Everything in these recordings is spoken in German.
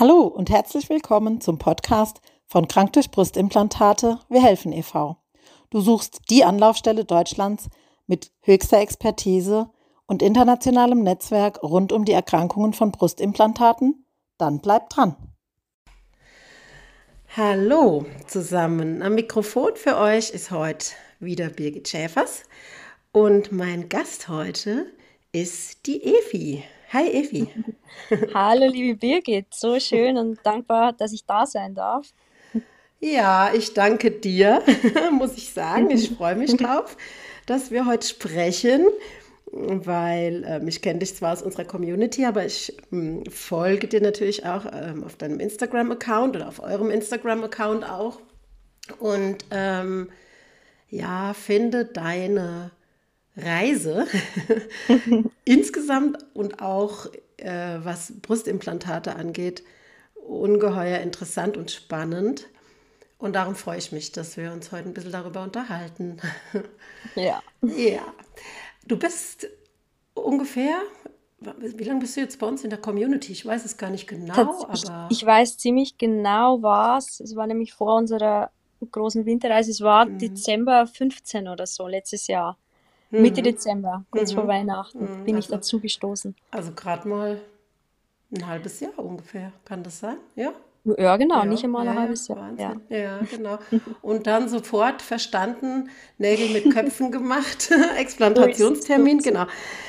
Hallo und herzlich willkommen zum Podcast von Krank durch Brustimplantate Wir helfen e.V. Du suchst die Anlaufstelle Deutschlands mit höchster Expertise und internationalem Netzwerk rund um die Erkrankungen von Brustimplantaten? Dann bleib dran. Hallo zusammen. Am Mikrofon für euch ist heute wieder Birgit Schäfers und mein Gast heute ist die Evi. Hi Evi. Hallo liebe Birgit, so schön und dankbar, dass ich da sein darf. Ja, ich danke dir, muss ich sagen. Ich freue mich drauf, dass wir heute sprechen, weil äh, ich kenne dich zwar aus unserer Community, aber ich äh, folge dir natürlich auch ähm, auf deinem Instagram-Account oder auf eurem Instagram-Account auch. Und ähm, ja, finde deine Reise insgesamt und auch äh, was Brustimplantate angeht, ungeheuer interessant und spannend. Und darum freue ich mich, dass wir uns heute ein bisschen darüber unterhalten. Ja. Ja. Du bist ungefähr, wie lange bist du jetzt bei uns in der Community? Ich weiß es gar nicht genau, aber. Ich, weiß ziemlich genau was. Es war nämlich vor unserer großen Winterreise. Es war mhm. Dezember 15 oder so, letztes Jahr. Mhm. Mitte Dezember, kurz mhm. vor Weihnachten, mhm. bin also, ich dazu gestoßen. Also gerade mal ein halbes Jahr ungefähr, kann das sein? Ja? Ja, genau, ja, nicht einmal ein ja, halbes Jahr. Ja. ja, genau. Und dann sofort verstanden, Nägel mit Köpfen gemacht, Explantationstermin, genau.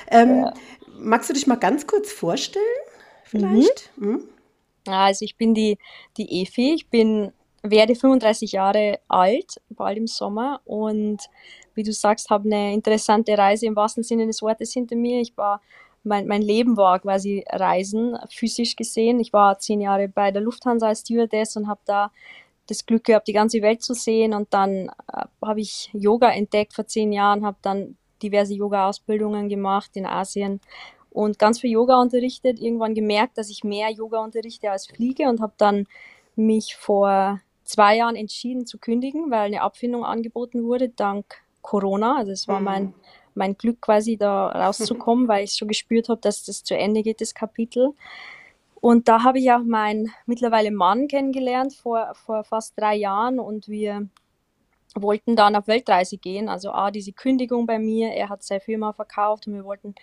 Ähm, magst du dich mal ganz kurz vorstellen, vielleicht? Mhm. Mhm. Also ich bin die, die Efi, ich bin, werde 35 Jahre alt, bald im Sommer und wie du sagst, habe eine interessante Reise im wahrsten Sinne des Wortes hinter mir. Ich war mein, mein Leben war quasi Reisen, physisch gesehen. Ich war zehn Jahre bei der Lufthansa als Stewardess und habe da das Glück gehabt, die ganze Welt zu sehen. Und dann äh, habe ich Yoga entdeckt vor zehn Jahren, habe dann diverse Yoga-Ausbildungen gemacht in Asien und ganz viel Yoga unterrichtet. Irgendwann gemerkt, dass ich mehr Yoga unterrichte als fliege und habe dann mich vor zwei Jahren entschieden zu kündigen, weil eine Abfindung angeboten wurde, dank Corona. Also es war mhm. mein mein Glück quasi da rauszukommen, weil ich schon gespürt habe, dass das zu Ende geht, das Kapitel. Und da habe ich auch meinen mittlerweile Mann kennengelernt vor, vor fast drei Jahren und wir wollten dann auf Weltreise gehen. Also A, diese Kündigung bei mir, er hat seine Firma verkauft und wir wollten,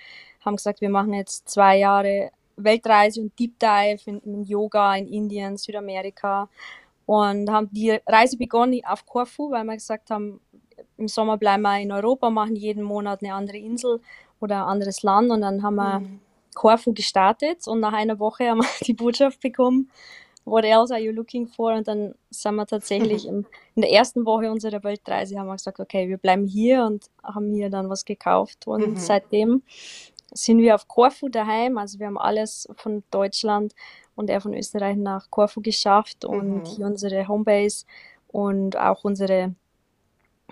haben gesagt, wir machen jetzt zwei Jahre Weltreise und Deep Dive in, in Yoga in Indien, Südamerika und haben die Reise begonnen auf Korfu, weil wir gesagt haben, im Sommer bleiben wir in Europa, machen jeden Monat eine andere Insel oder ein anderes Land und dann haben wir mhm. Korfu gestartet und nach einer Woche haben wir die Botschaft bekommen, what else are you looking for? Und dann sind wir tatsächlich in, in der ersten Woche unserer Weltreise haben wir gesagt, okay, wir bleiben hier und haben hier dann was gekauft und mhm. seitdem sind wir auf Korfu daheim, also wir haben alles von Deutschland und er von Österreich nach Korfu geschafft und mhm. hier unsere Homebase und auch unsere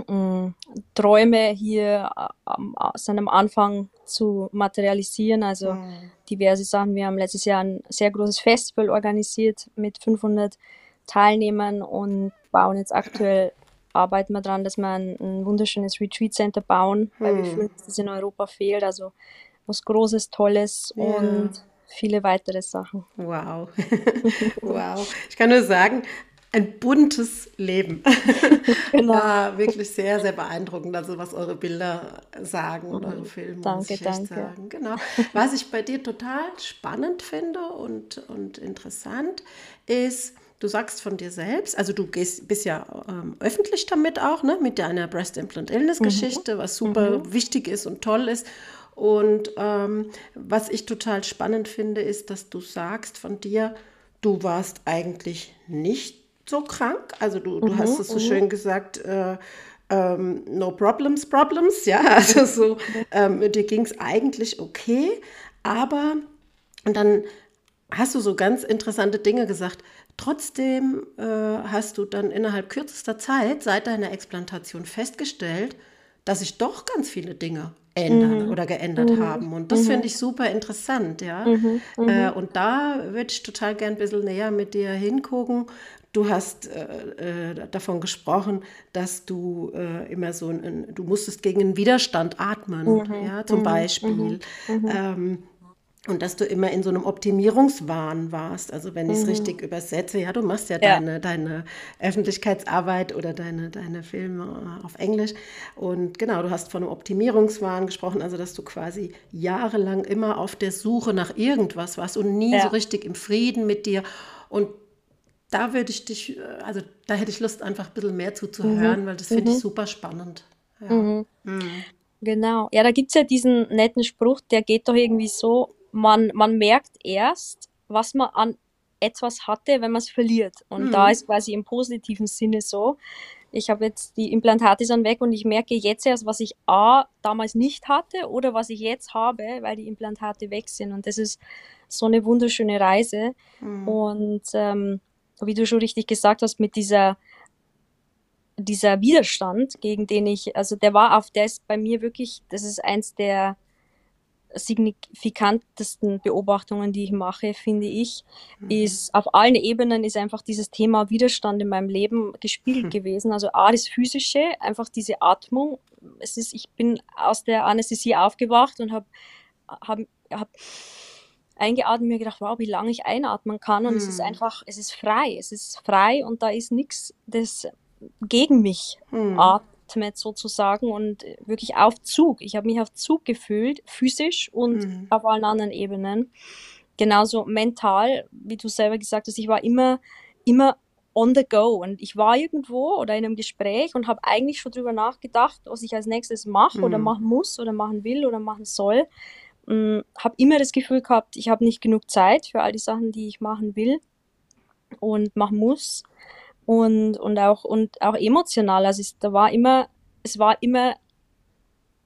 Mm, Träume hier am, am Anfang zu materialisieren. Also mhm. diverse Sachen. Wir haben letztes Jahr ein sehr großes Festival organisiert mit 500 Teilnehmern und bauen jetzt aktuell, arbeiten wir daran, dass wir ein, ein wunderschönes Retreat Center bauen, weil mhm. wir fühlen, dass das in Europa fehlt. Also was Großes, Tolles ja. und viele weitere Sachen. Wow. wow. Ich kann nur sagen, ein buntes Leben. Genau. War wirklich sehr, sehr beeindruckend, also was eure Bilder sagen und eure Filme. Danke, danke. Sagen. Genau. Was ich bei dir total spannend finde und, und interessant ist, du sagst von dir selbst, also du gehst, bist ja ähm, öffentlich damit auch, ne, mit deiner Breast Implant Illness Geschichte, mhm. was super mhm. wichtig ist und toll ist. Und ähm, was ich total spannend finde, ist, dass du sagst von dir, du warst eigentlich nicht so krank. Also du, du mhm, hast es so mhm. schön gesagt, äh, ähm, no problems, problems, ja. Also so, ähm, dir ging es eigentlich okay, aber und dann hast du so ganz interessante Dinge gesagt. Trotzdem äh, hast du dann innerhalb kürzester Zeit seit deiner Explantation festgestellt, dass sich doch ganz viele Dinge ändern mhm. oder geändert mhm. haben. Und das mhm. finde ich super interessant, ja. Mhm. Mhm. Äh, und da würde ich total gern ein bisschen näher mit dir hingucken. Du hast äh, äh, davon gesprochen, dass du äh, immer so ein, du musstest gegen einen Widerstand atmen, mhm. ja, zum mhm. Beispiel. Mhm. mhm. Ähm, Und dass du immer in so einem Optimierungswahn warst. Also wenn ich es Mhm. richtig übersetze, ja, du machst ja Ja. deine, deine Öffentlichkeitsarbeit oder deine, deine Filme auf Englisch. Und genau, du hast von einem Optimierungswahn gesprochen, also dass du quasi jahrelang immer auf der Suche nach irgendwas warst und nie so Ja. richtig im Frieden mit dir. Und da würde ich dich, äh, also da hätte ich Lust, einfach ein bisschen mehr zuzuhören, weil das finde ich Mhm. super spannend. Ja. Mhm. Mhm. Genau. Ja, da gibt es ja diesen netten Spruch, der geht doch irgendwie so, man, man merkt erst, was man an etwas hatte, wenn man es verliert. Und da Mhm. ist quasi im positiven Sinne so, ich habe jetzt die Implantate sind weg und ich merke jetzt erst, was ich A damals nicht hatte oder was ich jetzt habe, weil die Implantate weg sind. Und das ist so eine wunderschöne Reise. Mhm. Und ähm, wie du schon richtig gesagt hast, mit dieser, dieser Widerstand, gegen den ich, also der war auf, der ist bei mir wirklich, das ist eins der signifikantesten Beobachtungen, die ich mache, finde ich, Mhm. ist auf allen Ebenen ist einfach dieses Thema Widerstand in meinem Leben gespiegelt Hm. gewesen. Also A, das Physische, einfach diese Atmung. Es ist, ich bin aus der Anästhesie aufgewacht und habe hab, hab eingeatmet und mir gedacht, wow, wie lange ich einatmen kann. Und es ist Hm. einfach, es ist frei. Es ist frei und da ist nichts, das gegen mich Mhm. atmet sozusagen und wirklich auf Zug. Ich habe mich auf Zug gefühlt, physisch und Mhm. auf allen anderen Ebenen. Genauso mental, wie du selber gesagt hast, ich war immer, immer on the go und ich war irgendwo oder in einem Gespräch und habe eigentlich schon drüber nachgedacht, was ich als nächstes mache oder Mhm. machen muss oder machen will oder machen soll. Mm, habe immer das Gefühl gehabt, ich habe nicht genug Zeit für all die Sachen, die ich machen will und machen muss und, und auch und auch emotional. Also es, da war immer, es war immer,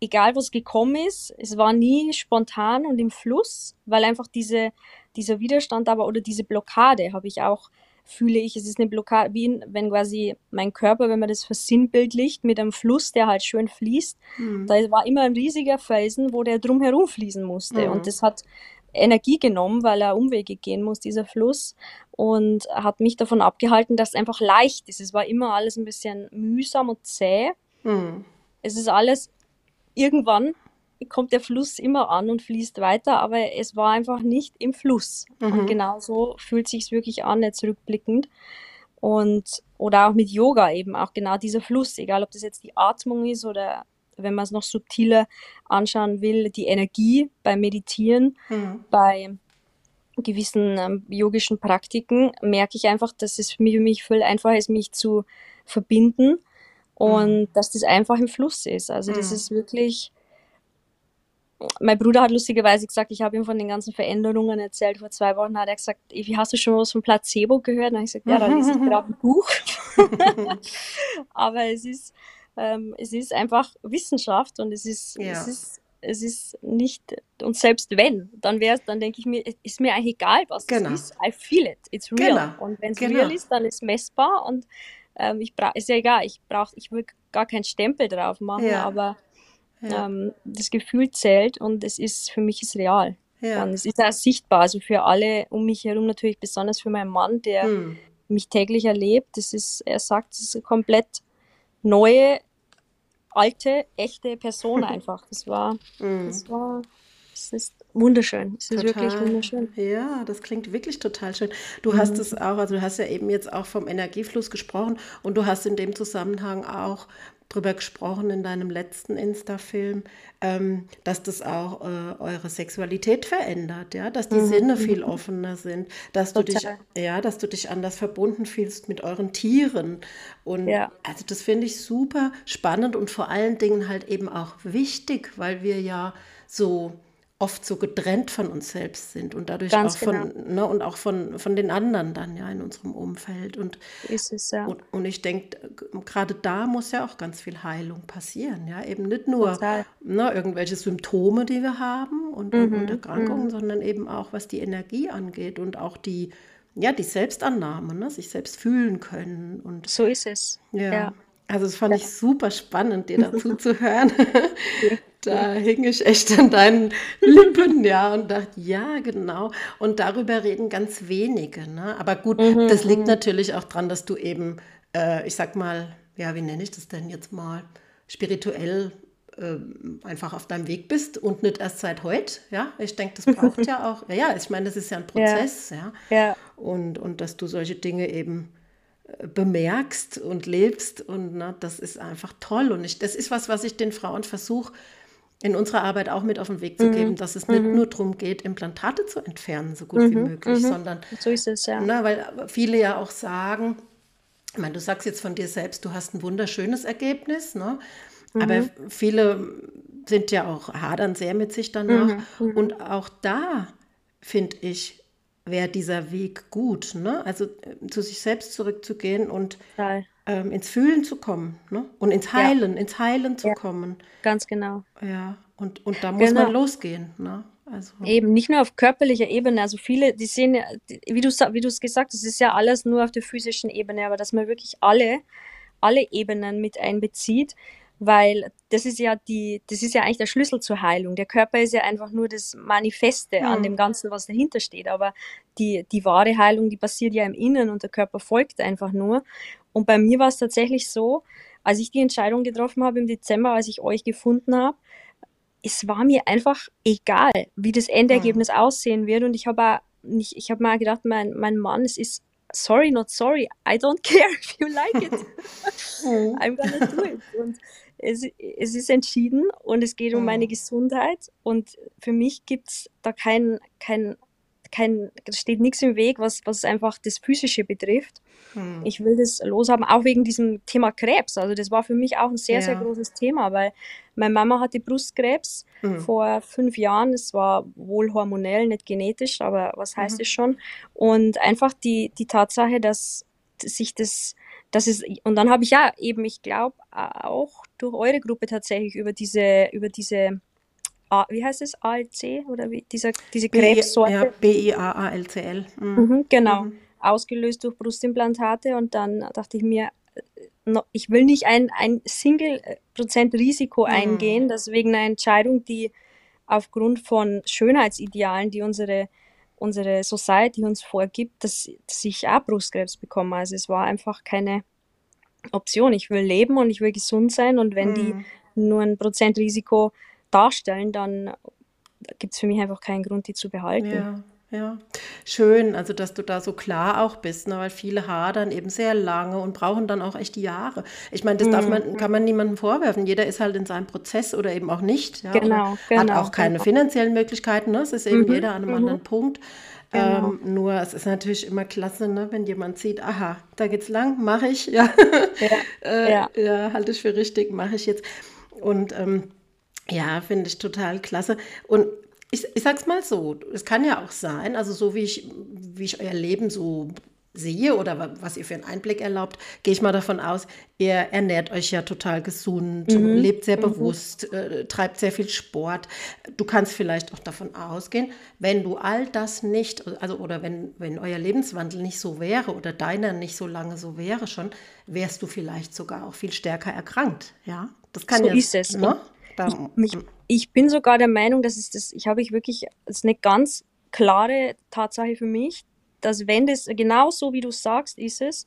egal was gekommen ist, es war nie spontan und im Fluss, weil einfach diese, dieser Widerstand aber oder diese Blockade habe ich auch, fühle ich, es ist eine Blockade, wie wenn quasi mein Körper, wenn man das versinnbildlicht mit einem Fluss, der halt schön fließt, Mhm. da war immer ein riesiger Felsen, wo der drumherum fließen musste. Mhm. Und das hat Energie genommen, weil er Umwege gehen muss, dieser Fluss. Und hat mich davon abgehalten, dass es einfach leicht ist. Es war immer alles ein bisschen mühsam und zäh. Mhm. Es ist alles, irgendwann kommt der Fluss immer an und fließt weiter, aber es war einfach nicht im Fluss. Mhm. Und genau so fühlt sich wirklich an, jetzt rückblickend. Und, oder auch mit Yoga eben, auch genau dieser Fluss, egal ob das jetzt die Atmung ist oder wenn man es noch subtiler anschauen will, die Energie beim Meditieren, Mhm. bei gewissen ähm, yogischen Praktiken, merke ich einfach, dass es für mich, für mich viel einfacher ist, mich zu verbinden und dass das einfach im Fluss ist. Also das Mhm. ist wirklich, mein Bruder hat lustigerweise gesagt, ich habe ihm von den ganzen Veränderungen erzählt. Vor zwei Wochen hat er gesagt, Evi, hast du schon was von Placebo gehört? Und ich gesagt, ja, da lese ich gerade ein Buch. Aber es ist, ähm, es ist einfach Wissenschaft und es ist, Ja. es ist, es ist nicht, und selbst wenn, dann wäre dann denke ich mir, ist mir eigentlich egal, was Genau. es ist. I feel it, it's real. Genau, Und wenn es genau. real ist, dann ist es messbar und ähm, ich brauche, ist ja egal, ich brauche, ich will gar keinen Stempel drauf machen, Ja. aber Ja. ähm, das Gefühl zählt und es ist, für mich ist real. Ja. Und es ist auch sichtbar, also für alle um mich herum natürlich, besonders für meinen Mann, der Mhm. mich täglich erlebt. Das ist, er sagt, es ist eine komplett neue, alte, echte Person einfach. Das war, Mhm. das war, es ist wunderschön. Es ist wirklich Total. wunderschön. Ja, das klingt wirklich total schön. Du hast es auch, also du hast ja eben jetzt auch vom Energiefluss gesprochen und du hast in dem Zusammenhang auch drüber gesprochen in deinem letzten Insta-Film, ähm, dass das auch äh, eure Sexualität verändert, ja, dass die Sinne viel offener sind, dass du dich, Total. ja, dass du dich anders verbunden fühlst mit euren Tieren. Und Ja. also das finde ich super spannend und vor allen Dingen halt eben auch wichtig, weil wir ja so oft so getrennt von uns selbst sind und dadurch Ganz auch von, ne, und auch von, von den anderen dann ja in unserem Umfeld. Und, Ist es, ja. und, und ich denke, gerade da muss ja auch ganz viel Heilung passieren. Ja, eben nicht nur Total. ne, irgendwelche Symptome, die wir haben und, und, und Erkrankungen, sondern eben auch, was die Energie angeht und auch die, ja, die Selbstannahme, ne, sich selbst fühlen können. Und So ist es. ja. Ja. Also das fand ich super spannend, dir dazu zu hören. Da hing ich echt an deinen Lippen, ja, und dachte, ja, genau. Und darüber reden ganz wenige. Ne? Aber gut, das liegt natürlich auch daran, dass du eben, äh, ich sag mal, ja, wie nenne ich das denn jetzt mal, spirituell äh, einfach auf deinem Weg bist und nicht erst seit heute. Ja, ich denke, das braucht ja auch, ja, ich meine, das ist ja ein Prozess, ja. ja. ja. Und, und dass du solche Dinge eben äh, bemerkst und lebst und na, das ist einfach toll. Und ich, das ist was, was ich den Frauen versuche, in unserer Arbeit auch mit auf den Weg zu mhm. geben, dass es nicht mhm. nur darum geht, Implantate zu entfernen, so gut mhm. wie möglich, mhm. sondern so ist es, ja. Na, weil viele ja auch sagen, ich meine, du sagst jetzt von dir selbst, du hast ein wunderschönes Ergebnis, ne? aber viele sind ja auch hadern sehr mit sich danach. Und auch da finde ich, wäre dieser Weg gut, ne? also äh, zu sich selbst zurückzugehen und ähm, ins Fühlen zu kommen ne? und ins Heilen, ja. ins Heilen zu ja. kommen. Ganz genau. Ja, und, und da muss genau. man losgehen. Ne? Also. Eben, nicht nur auf körperlicher Ebene. Also viele, die sehen, wie du wie es gesagt hast, es ist ja alles nur auf der physischen Ebene, aber dass man wirklich alle, alle Ebenen mit einbezieht, weil das ist ja die, das ist ja eigentlich der Schlüssel zur Heilung. Der Körper ist ja einfach nur das Manifeste mhm. an dem Ganzen, was dahinter steht. Aber die, die wahre Heilung, die passiert ja im Innen und der Körper folgt einfach nur. Und bei mir war es tatsächlich so, als ich die Entscheidung getroffen habe im Dezember, als ich euch gefunden habe, es war mir einfach egal, wie das Endergebnis mhm. aussehen wird. Und ich habe nicht, ich habe mal gedacht, mein, mein Mann, es ist sorry, not sorry. I don't care if you like it. I'm gonna do it. Und es, es ist entschieden und es geht um meine mhm. Gesundheit. Und für mich gibt es da kein, kein kein, steht nichts im Weg, was, was einfach das Physische betrifft. Hm. Ich will das loshaben, auch wegen diesem Thema Krebs. Also das war für mich auch ein sehr, ja. sehr großes Thema, weil meine Mama hatte Brustkrebs hm. vor fünf Jahren. Es war wohl hormonell, nicht genetisch, aber was heißt mhm. es schon? Und einfach die, die Tatsache, dass sich das das ist, und dann habe ich ja eben, ich glaube, auch durch eure Gruppe tatsächlich über diese, über diese A, wie heißt es, ALC oder wie, dieser, diese Krebssorte? Ja, B-I-A-A-L-C-L. Mhm. Mhm, genau, mhm. ausgelöst durch Brustimplantate und dann dachte ich mir, äh, ich will nicht ein, ein Single-Prozent-Risiko mhm. eingehen, deswegen eine Entscheidung, die aufgrund von Schönheitsidealen, die unsere, unsere Society uns vorgibt, dass, dass ich auch Brustkrebs bekomme. Also es war einfach keine Option. Ich will leben und ich will gesund sein und wenn die mhm. nur ein Prozentrisiko darstellen, dann gibt es für mich einfach keinen Grund, die zu behalten. Ja. Ja, schön, also dass du da so klar auch bist, ne, weil viele hadern eben sehr lange und brauchen dann auch echt Jahre. Ich meine, das darf mhm. man, kann man niemandem vorwerfen. Jeder ist halt in seinem Prozess oder eben auch nicht. Ja, genau, genau, hat auch keine genau. finanziellen Möglichkeiten. Ne? Es ist eben mhm. jeder an einem mhm. anderen Punkt. Genau. Ähm, nur es ist natürlich immer klasse, ne, wenn jemand sieht, aha, da geht's lang, mache ich, ja, ja, äh, ja. ja halte ich für richtig, mache ich jetzt. Und ähm, ja, finde ich total klasse. Und ich, ich sag's mal so, es kann ja auch sein, also so wie ich, wie ich euer Leben so sehe oder was ihr für einen Einblick erlaubt, gehe ich mal davon aus, ihr ernährt euch ja total gesund, mhm. lebt sehr mhm. bewusst, äh, treibt sehr viel Sport. Du kannst vielleicht auch davon ausgehen, wenn du all das nicht, also oder wenn, wenn euer Lebenswandel nicht so wäre oder deiner nicht so lange so wäre schon, wärst du vielleicht sogar auch viel stärker erkrankt. Ja, das kann so ja, ist es. Ne? Ich, ich, bin sogar der Meinung, dass es das, ich habe ich wirklich, das ist eine ganz klare Tatsache für mich, dass wenn das genau so wie du sagst, ist es,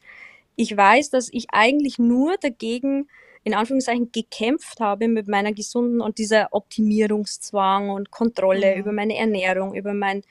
ich weiß, dass ich eigentlich nur dagegen in Anführungszeichen gekämpft habe mit meiner gesunden und dieser Optimierungszwang und Kontrolle mhm. über meine Ernährung, über mein,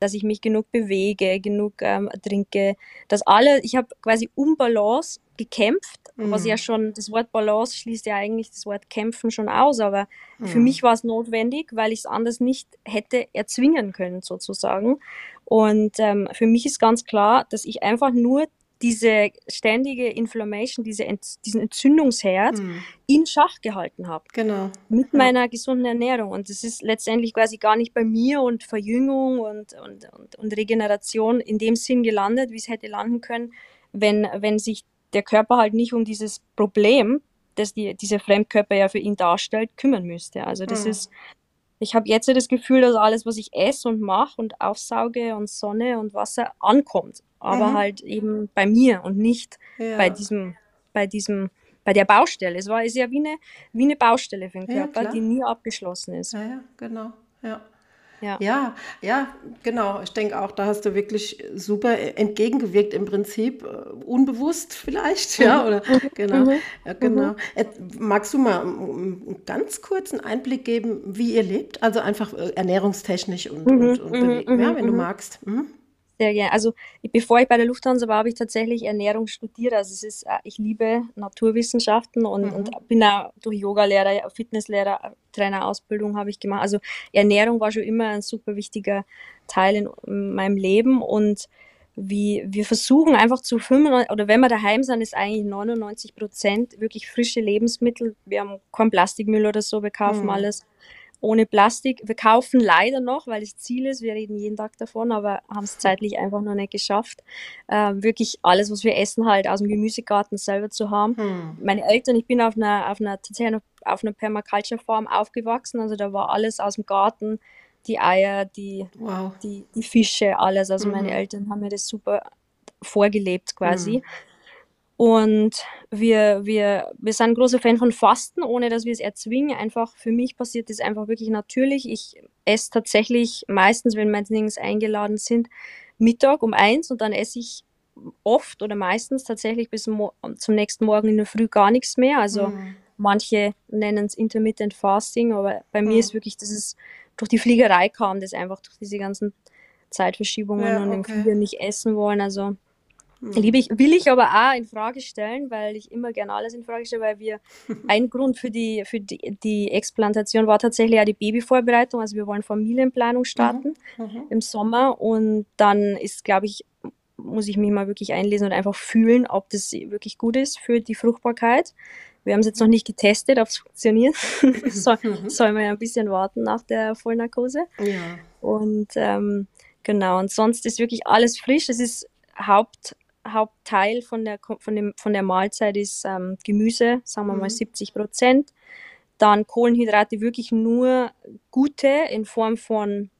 dass ich mich genug bewege, genug ähm, trinke, dass alle, ich habe quasi um Balance gekämpft, mhm. was ja schon, das Wort Balance schließt ja eigentlich das Wort kämpfen schon aus, aber mhm. für mich war es notwendig, weil ich es anders nicht hätte erzwingen können sozusagen. Und ähm, für mich ist ganz klar, dass ich einfach nur diese ständige Inflammation, diese Ent diesen Entzündungsherd mhm. in Schach gehalten habe. Genau. Mit meiner gesunden Ernährung. Und das ist letztendlich quasi gar nicht bei mir und Verjüngung und, und, und, und Regeneration in dem Sinn gelandet, wie es hätte landen können, wenn, wenn sich der Körper halt nicht um dieses Problem, das die, dieser Fremdkörper ja für ihn darstellt, kümmern müsste. Also das mhm. ist, ich habe jetzt das Gefühl, dass alles, was ich esse und mache und aufsauge und Sonne und Wasser ankommt, aber mhm. halt eben bei mir und nicht ja. bei diesem, bei diesem, bei der Baustelle. Es war ist ja wie eine, wie eine Baustelle für den Körper, ja, die nie abgeschlossen ist. Ja, ja genau. Ja. Ja. ja, ja, genau. Ich denke auch, da hast du wirklich super entgegengewirkt im Prinzip, äh, unbewusst vielleicht, ja, oder genau, mhm. ja, genau. Mhm. Magst du mal einen ganz kurzen Einblick geben, wie ihr lebt? Also einfach äh, ernährungstechnisch und, mhm. und, und mhm. ja, wenn du mhm. magst. Mhm. Sehr gerne. Also bevor ich bei der Lufthansa war, habe ich tatsächlich Ernährung studiert. Also es ist, äh, ich liebe Naturwissenschaften und, mhm. und bin auch durch Yoga-Lehrer, Fitnesslehrer, Trainerausbildung habe ich gemacht. Also Ernährung war schon immer ein super wichtiger Teil in meinem Leben und wie wir versuchen einfach zu 95, oder wenn wir daheim sind, ist eigentlich 99 Prozent wirklich frische Lebensmittel. Wir haben keinen Plastikmüll oder so, wir kaufen mhm. alles ohne Plastik. Wir kaufen leider noch, weil es Ziel ist, wir reden jeden Tag davon, aber haben es zeitlich einfach noch nicht geschafft, äh, wirklich alles, was wir essen, halt aus dem Gemüsegarten selber zu haben. Hm. Meine Eltern, ich bin auf einer, auf einer, tatsächlich auf einer Permaculture-Farm aufgewachsen, also da war alles aus dem Garten, die Eier, die, wow. die, die Fische, alles. Also mhm. meine Eltern haben mir das super vorgelebt quasi. Mhm. Und wir, wir, wir sind große Fan von Fasten, ohne dass wir es erzwingen. Einfach für mich passiert das einfach wirklich natürlich. Ich esse tatsächlich meistens, wenn meine Dings eingeladen sind, Mittag um eins und dann esse ich oft oder meistens tatsächlich bis zum nächsten Morgen in der Früh gar nichts mehr. Also mhm. manche nennen es Intermittent Fasting, aber bei mhm. mir ist wirklich, dass es durch die Fliegerei kam, das einfach durch diese ganzen Zeitverschiebungen ja, und okay. den Flieger nicht essen wollen. Also hm. Liebe ich, will ich aber auch in Frage stellen, weil ich immer gerne alles in Frage stelle, weil wir ein Grund für die, für die, die Explantation war tatsächlich auch die Babyvorbereitung. Also wir wollen Familienplanung starten mhm. Mhm. im Sommer und dann ist, glaube ich, muss ich mich mal wirklich einlesen und einfach fühlen, ob das wirklich gut ist für die Fruchtbarkeit. Wir haben es jetzt noch nicht getestet, ob es funktioniert. soll, mhm. soll man ja ein bisschen warten nach der Vollnarkose. Ja. Und ähm, genau, und sonst ist wirklich alles frisch. Es ist Haupt, Hauptteil von der, von dem, von der Mahlzeit ist ähm, Gemüse, sagen wir mhm. mal 70 Prozent. Dann Kohlenhydrate wirklich nur gute in Form von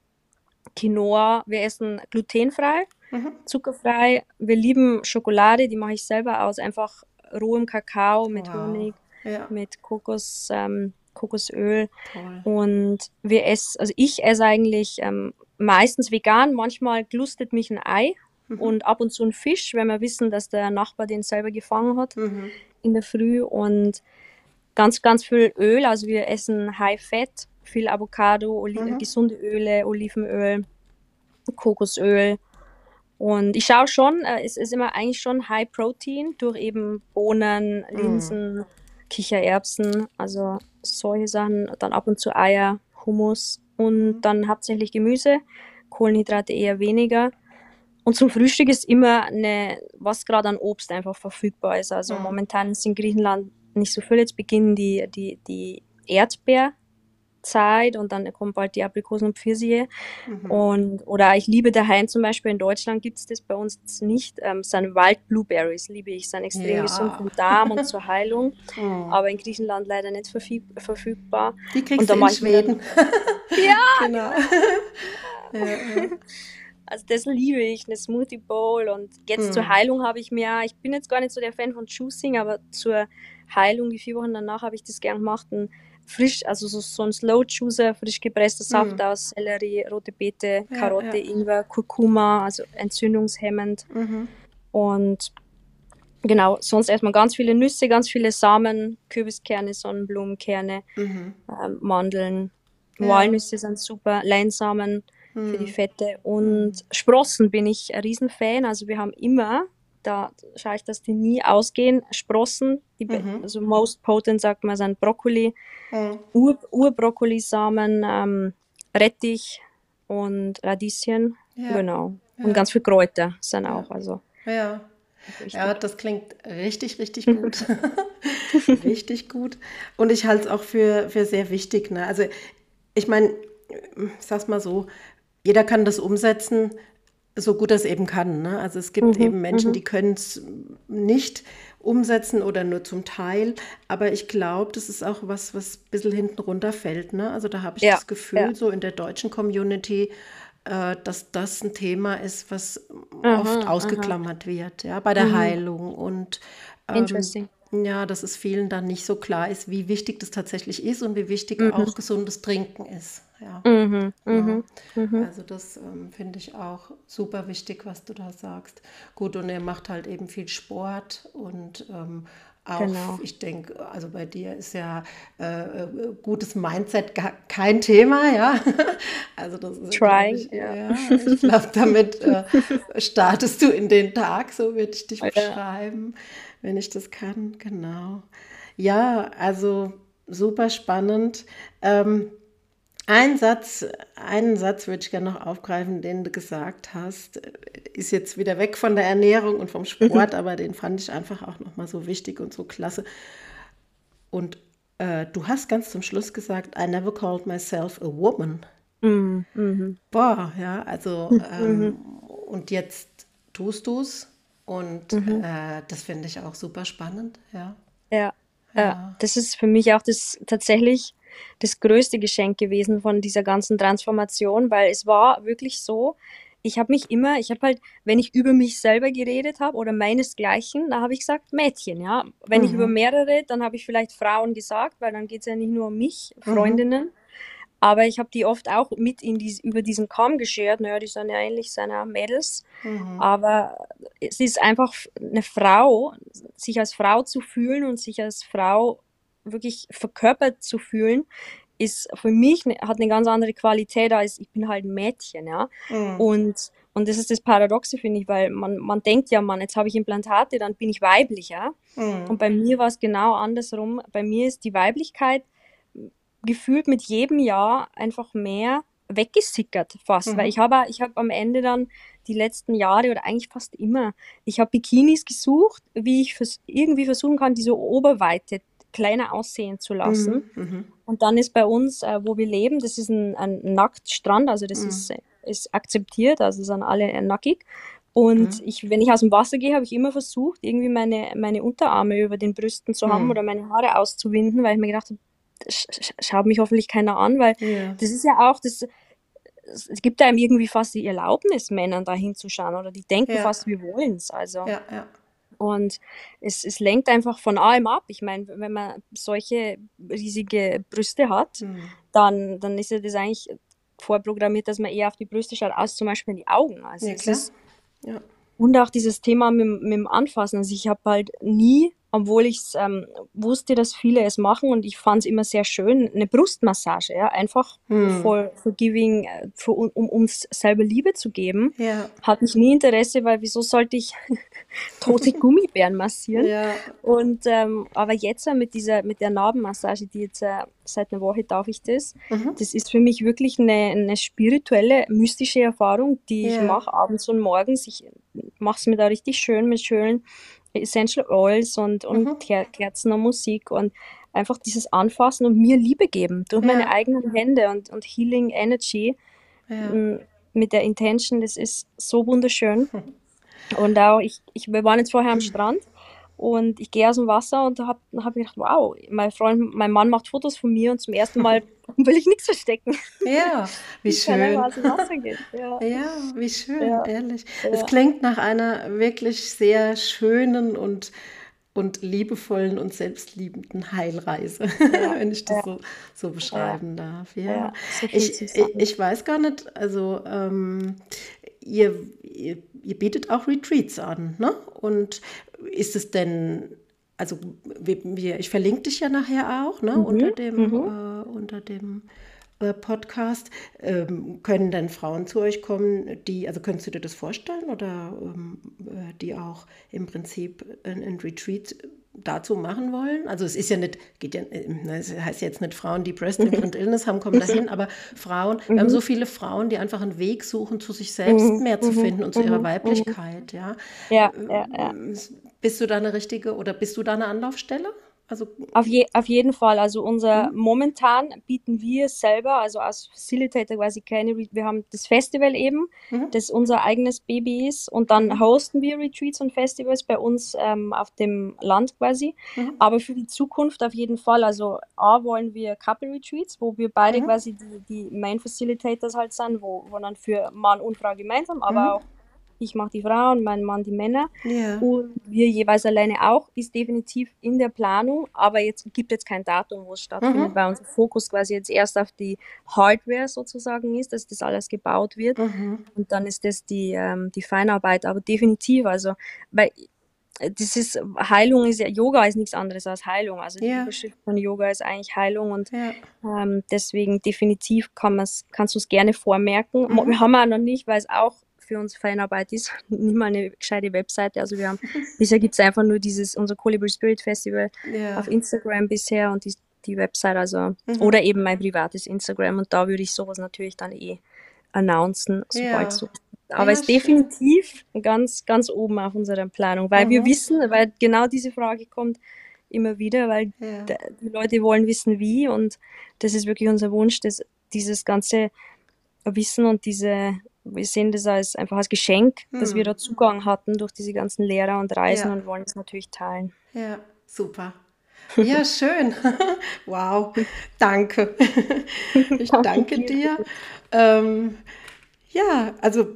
Quinoa. Wir essen glutenfrei, mhm. zuckerfrei. Wir lieben Schokolade, die mache ich selber aus, einfach rohem Kakao mit wow. Honig, ja. mit Kokos, ähm, Kokosöl. Toll. Und wir essen, also ich esse eigentlich ähm, meistens vegan, manchmal glustet mich ein Ei mhm. und ab und zu ein Fisch, wenn wir wissen, dass der Nachbar den selber gefangen hat mhm. in der Früh und ganz, ganz viel Öl. Also wir essen High Fat, viel Avocado, Oli mhm. gesunde Öle, Olivenöl, Kokosöl. Und ich schaue schon, äh, es ist immer eigentlich schon High Protein durch eben Bohnen, mhm. Linsen, Kichererbsen, also solche Sachen. Dann ab und zu Eier, Hummus und mhm. dann hauptsächlich Gemüse, Kohlenhydrate eher weniger. Und zum Frühstück ist immer eine, was gerade an Obst einfach verfügbar ist. Also mhm. momentan ist in Griechenland nicht so viel. Jetzt beginnen die, die, die Erdbeerzeit und dann kommt bald die Aprikosen und Pfirsiche. Mhm. Und, oder ich liebe daheim zum Beispiel in Deutschland gibt es das bei uns nicht. Ähm, sind Waldblueberries, liebe ich, sind extrem ja. gesund vom Darm und zur Heilung. Mhm. Aber in Griechenland leider nicht verfügbar. Die kriegst und du in Schweden. ja, genau. ja, ja. Also das liebe ich, eine Smoothie Bowl. Und jetzt hm. zur Heilung habe ich mir, ich bin jetzt gar nicht so der Fan von Juicing, aber zur Heilung, die vier Wochen danach, habe ich das gern gemacht. Ein frisch, also so, so ein Slow Juicer, frisch gepresster Saft hm. aus Sellerie, rote Beete, Karotte, ja, ja. Ingwer, Kurkuma, also entzündungshemmend. Mhm. Und genau, sonst erstmal ganz viele Nüsse, ganz viele Samen, Kürbiskerne, Sonnenblumenkerne, mhm. ähm, Mandeln, ja. Walnüsse sind super, Leinsamen für die hm. Fette. Und Sprossen bin ich ein Riesenfan. Also wir haben immer, da schaue ich, dass die nie ausgehen, Sprossen, die, mhm. also most potent sagt man, sind Brokkoli, mhm. Ur, Urbrokkolisamen, ähm, Rettich und Radieschen. Ja. Genau. Ja. Und ganz viel Kräuter sind auch. Also. Ja. Ja, das klingt richtig, richtig gut. richtig gut. Und ich halte es auch für, für sehr wichtig. Ne? Also ich meine, ich sag's mal so, jeder kann das umsetzen, so gut er es eben kann. Ne? Also es gibt mhm, eben Menschen, mhm. die können es nicht umsetzen oder nur zum Teil. Aber ich glaube, das ist auch was, was ein bisschen hinten runterfällt. Ne? Also da habe ich ja, das Gefühl, ja. so in der deutschen Community, äh, dass das ein Thema ist, was aha, oft ausgeklammert aha. wird, ja, bei der mhm. Heilung. Und ähm, Interesting. Ja, dass es vielen dann nicht so klar ist, wie wichtig das tatsächlich ist und wie wichtig mhm. auch gesundes Trinken ist. Ja. Mhm, Ja. mhm, mhm. Also das ähm, finde ich auch super wichtig, was du da sagst. Gut, und er macht halt eben viel Sport und ähm, auch, Genau. ich denke, also bei dir ist ja äh, äh, gutes Mindset kein Thema, ja. Also das ist, Trying, ich, ja. ja, ich glaube, damit äh, startest du in den Tag, so würde ich dich Ja. Wenn ich das kann, genau. Ja, also super spannend. Ähm, ein Satz, einen Satz würde ich gerne noch aufgreifen, den du gesagt hast. Ist jetzt wieder weg von der Ernährung und vom Sport, aber den fand ich einfach auch nochmal so wichtig und so klasse. Und äh, du hast ganz zum Schluss gesagt, I never called myself a woman. Mhm, mhm, Boah, ja, also ähm, und jetzt tust du es und mhm. äh, das finde ich auch super spannend, ja. Ja, ja. Das ist für mich auch das tatsächlich das größte Geschenk gewesen von dieser ganzen Transformation, weil es war wirklich so, ich habe mich immer, ich habe halt, wenn ich über mich selber geredet habe oder meinesgleichen, da habe ich gesagt Mädchen, ja. Wenn ich über Mhm. mehrere, dann habe ich vielleicht Frauen gesagt, weil dann geht es ja nicht nur um mich, Mhm. Aber ich habe die oft auch mit in dies, über diesen Kamm geschert. Naja, die sind ja ähnlich seiner Mädels. Mhm. Aber es ist einfach eine Frau, sich als Frau zu fühlen und sich als Frau wirklich verkörpert zu fühlen, ist für mich, ne, hat eine ganz andere Qualität als ich bin halt ein Mädchen, ja. Mhm. Und, und das ist das Paradoxe, finde ich, weil man, man denkt ja, man, jetzt habe ich Implantate, dann bin ich weiblich, ja. Und Mhm. bei mir war es genau andersrum. Bei mir ist die Weiblichkeit gefühlt mit jedem Jahr einfach mehr weggesickert fast, weil Mhm. ich habe ich habe am Ende dann die letzten Jahre oder eigentlich fast immer, ich habe Bikinis gesucht, wie ich vers irgendwie versuchen kann, diese Oberweite kleiner aussehen zu lassen. Mhm. Mhm. Und dann ist bei uns, äh, wo wir leben, das ist ein, ein Nacktstrand, also das Mhm. ist, ist akzeptiert, also sind alle äh, nackig. Und Mhm. ich, wenn ich aus dem Wasser gehe, habe ich immer versucht, irgendwie meine, meine Unterarme über den Brüsten zu haben Mhm. oder meine Haare auszuwinden, weil ich mir gedacht habe, schaut mich hoffentlich keiner an, weil Ja. das ist ja auch, das, es gibt einem irgendwie fast die Erlaubnis, Männern da hinzuschauen oder die denken Ja. fast, wir wollen es. Also. Ja, ja. Und es, es lenkt einfach von allem ab. Ich meine, wenn man solche riesige Brüste hat, Mhm. dann, dann ist ja das eigentlich vorprogrammiert, dass man eher auf die Brüste schaut, als zum Beispiel in die Augen. Also Ja, es klar. ist, Ja. und auch dieses Thema mit, mit dem Anfassen. Also ich habe halt nie, obwohl ich ähm, wusste, dass viele es machen und ich fand es immer sehr schön, eine Brustmassage, ja, einfach Mhm. for, for giving, äh, für, um, uns selber Liebe zu geben. Ja. Hatte ich nie Interesse, weil wieso sollte ich tote Gummibären massieren? Ja. Und ähm, aber jetzt äh, mit dieser, mit der Narbenmassage, die jetzt äh, seit einer Woche darf ich das, Mhm. das ist für mich wirklich eine, eine spirituelle, mystische Erfahrung, die ich Ja. mache abends und morgens. Ich mache es mir da richtig schön mit schönen Essential Oils und, und Mhm. Ker Kerzen und Musik und einfach dieses Anfassen und mir Liebe geben durch meine Ja. eigenen Hände und, und Healing Energy Ja. m, mit der Intention, das ist so wunderschön. Und auch, ich, ich, wir waren jetzt vorher am Strand und ich gehe aus dem Wasser und habe hab mir gedacht, wow, mein Freund, mein Mann macht Fotos von mir und zum ersten Mal will ich nichts verstecken. Ja, wie Ich schön. Ja, Ja, wie schön, ja, ehrlich. Es ja. klingt nach einer wirklich sehr schönen und, und liebevollen und selbstliebenden Heilreise, wenn ich das so, so beschreiben darf. Ja, so ich, ich, ich weiß gar nicht, also ähm, ihr, ihr, ihr bietet auch Retreats an, ne? Und ist es denn, also wir, wir, ich verlinke dich ja nachher auch, ne? Unter Mhm, dem, mhm. äh, unter dem Podcast. Ähm, können denn Frauen zu euch kommen, die, also könntest du dir das vorstellen oder ähm, äh, die auch im Prinzip ein, Retreat dazu machen wollen? Also es ist ja nicht, geht ja, äh, es heißt jetzt nicht Frauen, die Breast Implant Illness haben, kommen dahin, aber Frauen, wir haben so Mhm, viele Frauen, die einfach einen Weg suchen, zu sich selbst mhm, mehr zu mhm, finden und zu ihrer mhm, mhm. Weiblichkeit, ja. Ja, ja, ja. Ähm, Bist du da eine richtige oder bist du da eine Anlaufstelle? Also, Auf, je, auf jeden Fall. Also unser mhm. momentan bieten wir selber, also als Facilitator quasi keine, Re- wir haben das Festival eben, Mhm. das unser eigenes Baby ist und dann Mhm. hosten wir Retreats und Festivals bei uns ähm, auf dem Land quasi. Mhm. Aber für die Zukunft auf jeden Fall. Also A wollen wir Couple Retreats, wo wir beide Mhm. quasi die, die Main Facilitators halt sind, wo, wo dann für Mann und Frau gemeinsam, aber Mhm. auch Ich mache die Frauen, mein Mann die Männer. Ja. Und wir jeweils alleine auch, ist definitiv in der Planung, aber jetzt gibt jetzt kein Datum, wo es stattfindet, Mhm. weil unser Fokus quasi jetzt erst auf die Hardware sozusagen ist, dass das alles gebaut wird. Mhm. Und dann ist das die, ähm, die Feinarbeit, aber definitiv, also, weil äh, das ist, Heilung ist ja, Yoga ist nichts anderes als Heilung. Also die Ja. Überschrift von Yoga ist eigentlich Heilung und Ja. ähm, deswegen definitiv kann kannst du es gerne vormerken. Mhm. Wir haben auch noch nicht, weil es auch für uns Feinarbeit ist, nicht mal eine gescheite Webseite. Also wir haben, bisher gibt es einfach nur dieses, unser Colibri Spirit Festival Ja. auf Instagram bisher und die, die Website, also, Mhm. oder eben mein privates Instagram und da würde ich sowas natürlich dann eh announcen, sobald Ja. so. Aber Ja, es ist definitiv ganz, ganz oben auf unserer Planung, weil wir Mhm. wissen, weil genau diese Frage kommt immer wieder, weil Ja. die Leute wollen wissen, wie und das ist wirklich unser Wunsch, dass dieses ganze Wissen und diese, wir sehen das als einfach als Geschenk, dass wir Hm. da Zugang hatten durch diese ganzen Lehrer und Reisen Ja. und wollen es natürlich teilen. Ja, super. Ja, schön. Wow, danke. Ich Danke dir. Ähm, ja, also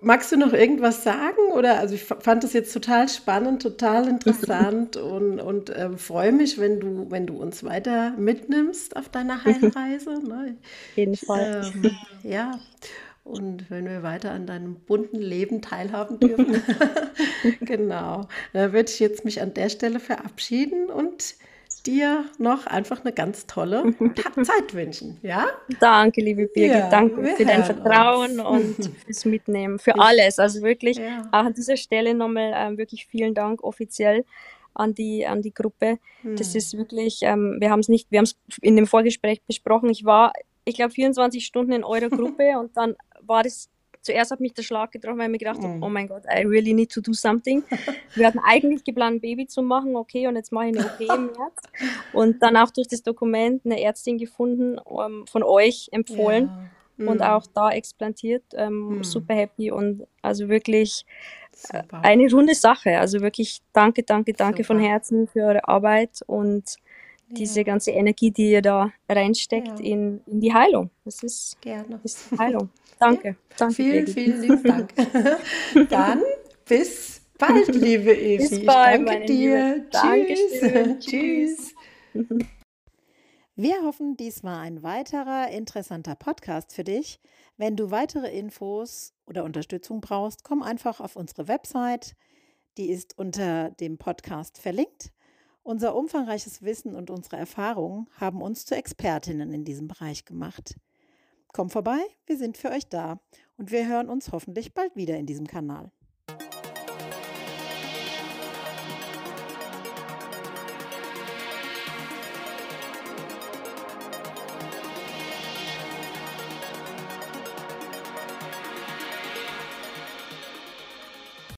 magst du noch irgendwas sagen? Oder also ich fa- fand das jetzt total spannend, total interessant und, und ähm, freue mich, wenn du, wenn du uns weiter mitnimmst auf deiner Heilreise. Ne? Auf jeden Fall. Ähm, ja, und wenn wir weiter an deinem bunten Leben teilhaben dürfen. genau. Dann würde ich jetzt mich an der Stelle verabschieden und dir noch einfach eine ganz tolle Zeit wünschen. Ja? Danke, liebe Birgit, Ja, danke für dein Vertrauen uns. und fürs Mitnehmen, für alles. Also wirklich Ja. an dieser Stelle nochmal ähm, wirklich vielen Dank offiziell an die, an die Gruppe. Das Hm. ist wirklich, ähm, wir haben es nicht, wir haben es in dem Vorgespräch besprochen. Ich war, ich glaube, 24 Stunden in eurer Gruppe und dann war das, zuerst hat mich der Schlag getroffen, weil ich mir gedacht habe, Mhm. oh mein Gott, I really need to do something. Wir hatten eigentlich geplant, ein Baby zu machen, okay, und jetzt mache ich eine OP im März. Und dann auch durch das Dokument eine Ärztin gefunden, ähm, von euch empfohlen Ja. und Hm. auch da explantiert. Ähm, Mhm. Super happy und also wirklich Super. eine runde Sache. Also wirklich danke, danke, danke von Super. Herzen für eure Arbeit und diese Ja. ganze Energie, die ihr da reinsteckt Ja. in, in die Heilung. Das ist, Gerne. ist Heilung. Danke. Danke. Vielen, vielen lieben Dank. Dann bis bald, liebe Evi. Bis Ich bald, danke meine dir. Tschüss. Tschüss. Wir hoffen, dies war ein weiterer interessanter Podcast für dich. Wenn du weitere Infos oder Unterstützung brauchst, komm einfach auf unsere Website. Die ist unter dem Podcast verlinkt. Unser umfangreiches Wissen und unsere Erfahrungen haben uns zu Expertinnen in diesem Bereich gemacht. Komm vorbei, wir sind für euch da und wir hören uns hoffentlich bald wieder in diesem Kanal.